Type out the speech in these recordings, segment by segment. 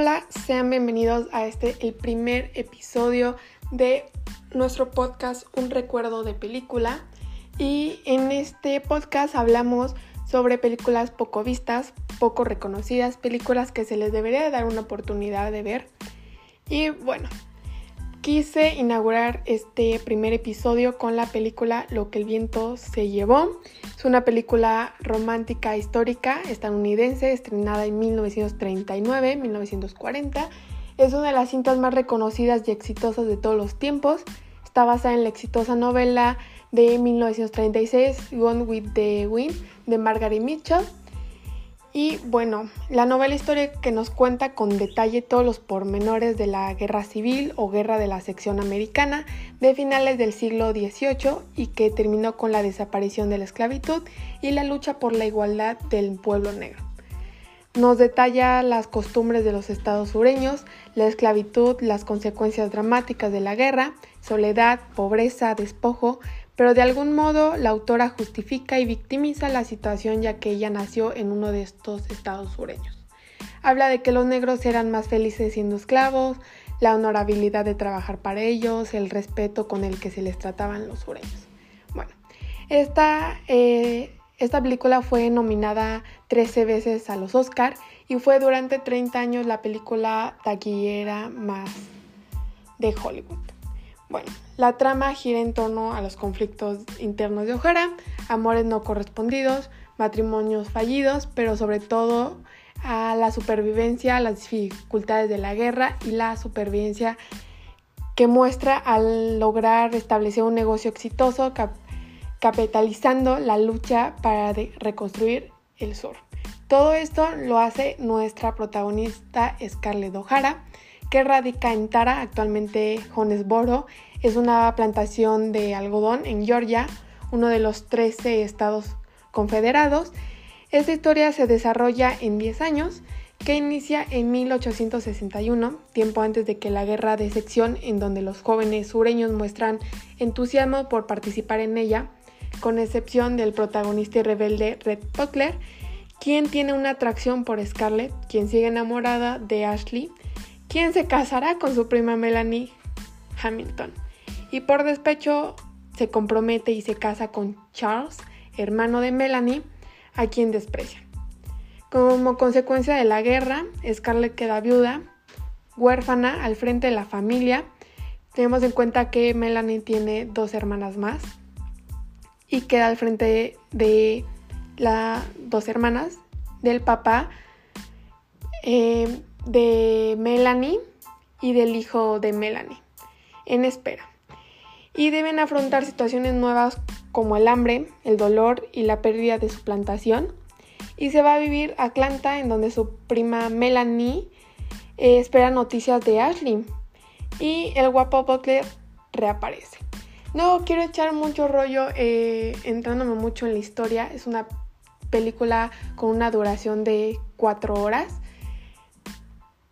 Hola, sean bienvenidos a este, el primer episodio de nuestro podcast Un recuerdo de película. Y en este podcast hablamos sobre películas poco vistas, poco reconocidas, películas que se les debería dar una oportunidad de ver. Y bueno, quise inaugurar este primer episodio con la película Lo que el viento se llevó. Es una película romántica histórica estadounidense estrenada en 1939-1940. Es una de las cintas más reconocidas y exitosas de todos los tiempos. Está basada en la exitosa novela de 1936 Gone with the Wind de Margaret Mitchell y bueno, la novela histórica que nos cuenta con detalle todos los pormenores de la guerra civil o guerra de la sección americana de finales del siglo XVIII y que terminó con la desaparición de la esclavitud y la lucha por la igualdad del pueblo negro. Nos detalla las costumbres de los estados sureños, la esclavitud, las consecuencias dramáticas de la guerra, soledad, pobreza, despojo, pero de algún modo la autora justifica y victimiza la situación ya que ella nació en uno de estos estados sureños. Habla de que los negros eran más felices siendo esclavos, la honorabilidad de trabajar para ellos, el respeto con el que se les trataban los sureños. Bueno, esta, eh, esta película fue nominada 13 veces a los Oscar y fue durante 30 años la película taquillera más de Hollywood. Bueno, la trama gira en torno a los conflictos internos de O'Hara, amores no correspondidos, matrimonios fallidos, pero sobre todo a la supervivencia, las dificultades de la guerra y la supervivencia que muestra al lograr establecer un negocio exitoso capitalizando la lucha para reconstruir el sur. Todo esto lo hace nuestra protagonista Scarlett O'Hara, que radica en Tara, actualmente Jonesboro. Es una plantación de algodón en Georgia, uno de los 13 estados confederados. Esta historia se desarrolla en 10 años, que inicia en 1861, tiempo antes de que la guerra de sección, en donde los jóvenes sureños muestran entusiasmo por participar en ella, con excepción del protagonista y rebelde Red Buckler, quien tiene una atracción por Scarlett, quien sigue enamorada de Ashley, quien se casará con su prima Melanie Hamilton. Y por despecho se compromete y se casa con Charles, hermano de Melanie, a quien desprecia. Como consecuencia de la guerra, Scarlett queda viuda, huérfana al frente de la familia. Tenemos en cuenta que Melanie tiene dos hermanas más y queda al frente de las dos hermanas del papá. Eh, de Melanie y del hijo de Melanie, en espera. Y deben afrontar situaciones nuevas como el hambre, el dolor y la pérdida de su plantación. Y se va a vivir a Atlanta, en donde su prima Melanie eh, espera noticias de Ashley. Y el guapo Butler reaparece. No quiero echar mucho rollo eh, entrándome mucho en la historia. Es una película con una duración de cuatro horas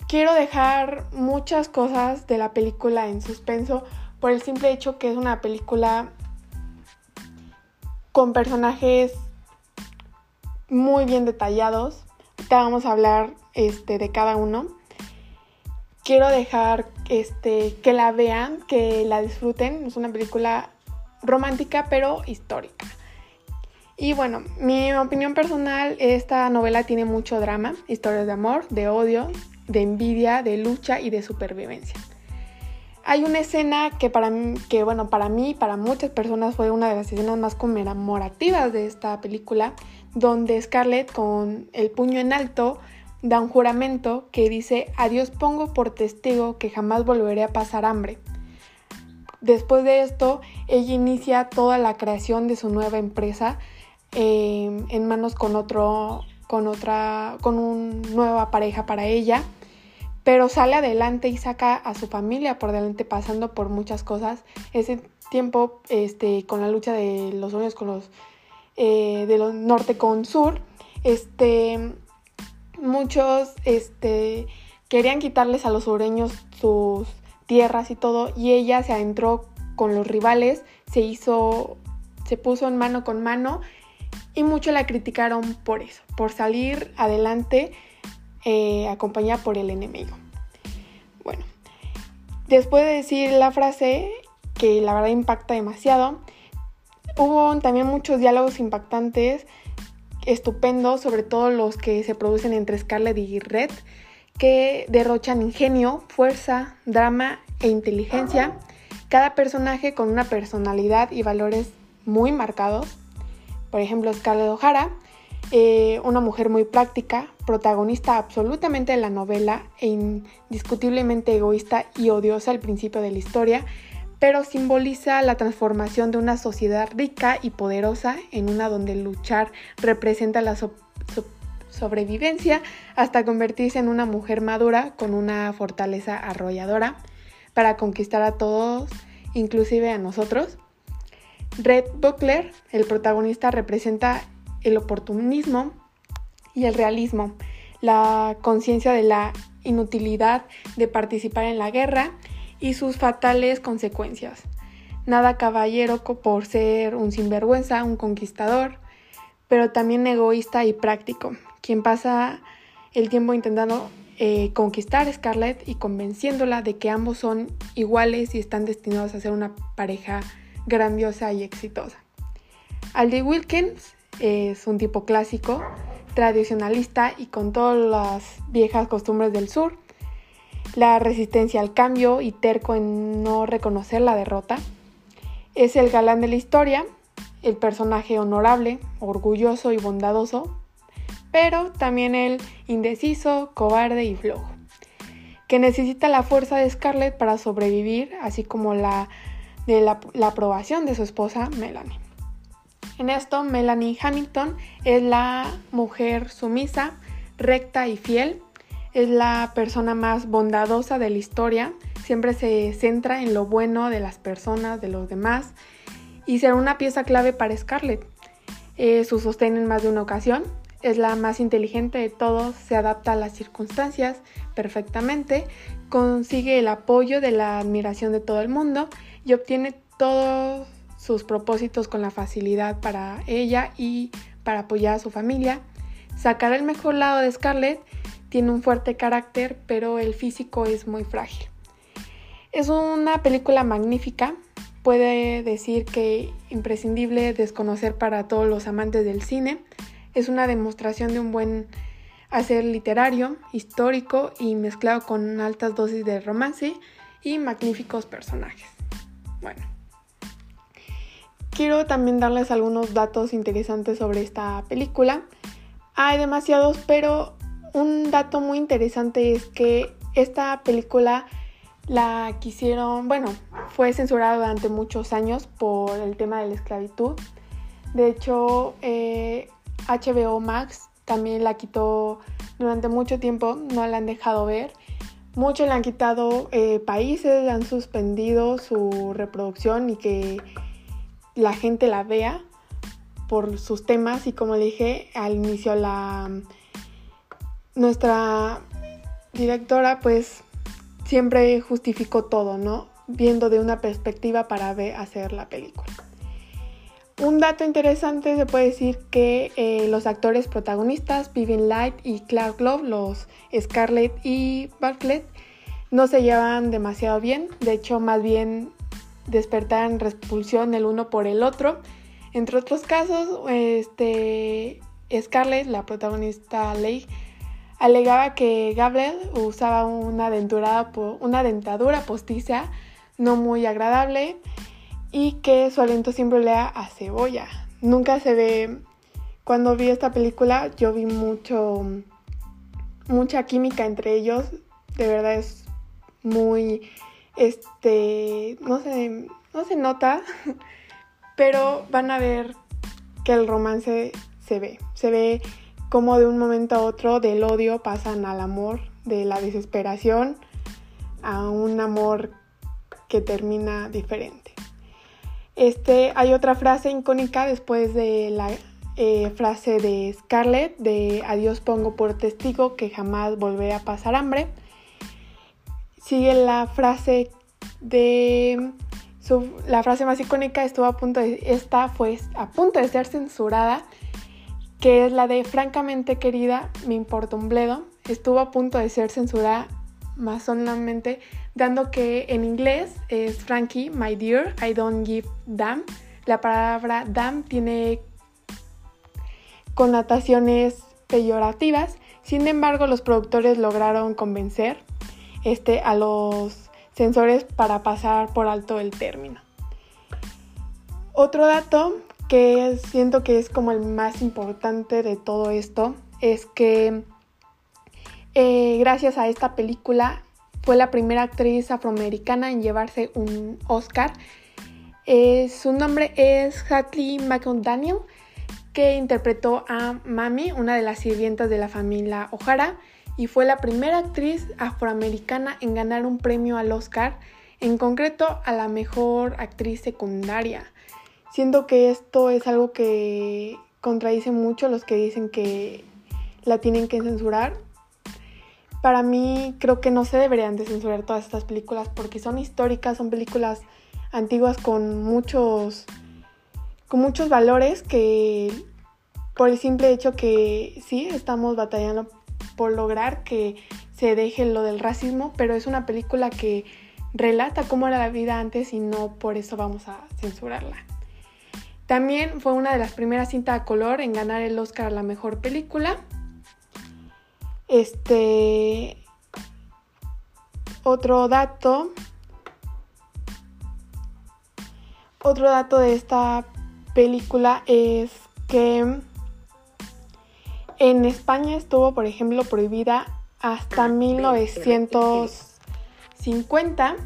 quiero dejar muchas cosas de la película en suspenso por el simple hecho que es una película con personajes muy bien detallados. Ahorita vamos a hablar este, de cada uno. Quiero dejar este, que la vean, que la disfruten. Es una película romántica pero histórica. Y bueno, mi opinión personal, esta novela tiene mucho drama, historias de amor, de odio, de envidia, de lucha y de supervivencia. Hay una escena que para mí, que bueno, para mí, para muchas personas fue una de las escenas más conmemorativas de esta película, donde Scarlett con el puño en alto da un juramento que dice, a Dios pongo por testigo que jamás volveré a pasar hambre. Después de esto, ella inicia toda la creación de su nueva empresa eh, en manos con otro, con otra, con una nueva pareja para ella pero sale adelante y saca a su familia por delante pasando por muchas cosas. Ese tiempo, este, con la lucha de los sueños con los eh, de los norte con sur, este, muchos este, querían quitarles a los sureños sus tierras y todo, y ella se adentró con los rivales, se hizo, se puso en mano con mano, y muchos la criticaron por eso, por salir adelante eh, acompañada por el enemigo. Bueno, después de decir la frase, que la verdad impacta demasiado, hubo también muchos diálogos impactantes, estupendos, sobre todo los que se producen entre Scarlett y Red, que derrochan ingenio, fuerza, drama e inteligencia, cada personaje con una personalidad y valores muy marcados. Por ejemplo, Scarlett O'Hara, eh, una mujer muy práctica, protagonista absolutamente de la novela e indiscutiblemente egoísta y odiosa al principio de la historia, pero simboliza la transformación de una sociedad rica y poderosa en una donde luchar representa la sobrevivencia hasta convertirse en una mujer madura con una fortaleza arrolladora para conquistar a todos, inclusive a nosotros. Red Buckler, el protagonista, representa el oportunismo y el realismo, la conciencia de la inutilidad de participar en la guerra y sus fatales consecuencias. Nada caballero por ser un sinvergüenza, un conquistador, pero también egoísta y práctico, quien pasa el tiempo intentando eh, conquistar a Scarlett y convenciéndola de que ambos son iguales y están destinados a ser una pareja grandiosa y exitosa. Aldi Wilkins es un tipo clásico, tradicionalista y con todas las viejas costumbres del sur, la resistencia al cambio y terco en no reconocer la derrota. Es el galán de la historia, el personaje honorable, orgulloso y bondadoso, pero también el indeciso, cobarde y flojo, que necesita la fuerza de Scarlett para sobrevivir, así como la de la, aprobación de su esposa Melanie. En esto, Melanie Hamilton es la mujer sumisa, recta y fiel, es la persona más bondadosa de la historia, siempre se centra en lo bueno de las personas, de los demás, y será una pieza clave para Scarlett. Eh, su sostén en más de una ocasión, es la más inteligente de todos, se adapta a las circunstancias perfectamente, consigue el apoyo de la admiración de todo el mundo y obtiene todos sus propósitos con la facilidad para ella y para apoyar a su familia. Sacar el mejor lado de Scarlett, tiene un fuerte carácter, pero el físico es muy frágil. Es una película magnífica, puede decir que imprescindible desconocer para todos los amantes del cine es una demostración de un buen hacer literario, histórico y mezclado con altas dosis de romance y magníficos personajes. Bueno, quiero también darles algunos datos interesantes sobre esta película. Hay demasiados, pero un dato muy interesante es que esta película la quisieron, bueno, fue censurada durante muchos años por el tema de la esclavitud. De hecho, eh, HBO Max también la quitó durante mucho tiempo, no la han dejado ver. Muchos le han quitado eh, países, han suspendido su reproducción y que la gente la vea por sus temas y como dije al inicio la nuestra directora pues siempre justificó todo, ¿no? Viendo de una perspectiva para hacer la película. Un dato interesante se puede decir que eh, los actores protagonistas, Vivian Light y Clark Love, los Scarlett y Bartlett, no se llevan demasiado bien. De hecho, más bien despertaron repulsión el uno por el otro. Entre otros casos, este, Scarlett, la protagonista Leigh, alegaba que Gabriel usaba una, dentadura postiza no muy agradable y que su aliento siempre lea a cebolla. Nunca se ve, cuando vi esta película yo vi mucho, mucha química entre ellos, de verdad es muy, este, no sé, no se nota, pero van a ver que el romance se ve, se ve como de un momento a otro del odio pasan al amor, de la desesperación a un amor que termina diferente. Este, hay otra frase icónica después de la eh, frase de Scarlett de adiós pongo por testigo que jamás volveré a pasar hambre. Sigue la frase de la frase más icónica estuvo a punto de esta fue a punto de ser censurada que es la de francamente querida me importa un bledo estuvo a punto de ser censurada más solamente, dando que en inglés es Frankie, my dear, I don't give damn. La palabra damn tiene connotaciones peyorativas, sin embargo los productores lograron convencer este, a los censores para pasar por alto el término. Otro dato que siento que es como el más importante de todo esto es que eh, gracias a esta película fue la primera actriz afroamericana en llevarse un Oscar. Eh, su nombre es Hatley McDaniel, que interpretó a Mami, una de las sirvientas de la familia O'Hara, y fue la primera actriz afroamericana en ganar un premio al Oscar, en concreto a la mejor actriz secundaria. Siento que esto es algo que contradice mucho los que dicen que la tienen que censurar. Para mí creo que no se deberían de censurar todas estas películas porque son históricas, son películas antiguas con muchos con muchos valores que por el simple hecho que sí estamos batallando por lograr que se deje lo del racismo, pero es una película que relata cómo era la vida antes y no por eso vamos a censurarla. También fue una de las primeras cintas a color en ganar el Oscar a la mejor película. Este. Otro dato. Otro dato de esta película es que en España estuvo, por ejemplo, prohibida hasta 1950.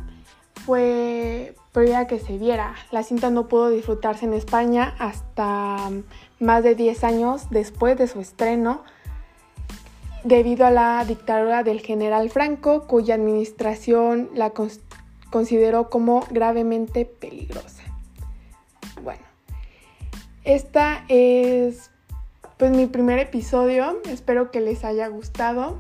Fue prohibida que se viera. La cinta no pudo disfrutarse en España hasta más de 10 años después de su estreno debido a la dictadura del general Franco, cuya administración la consideró como gravemente peligrosa. Bueno, esta es pues mi primer episodio, espero que les haya gustado.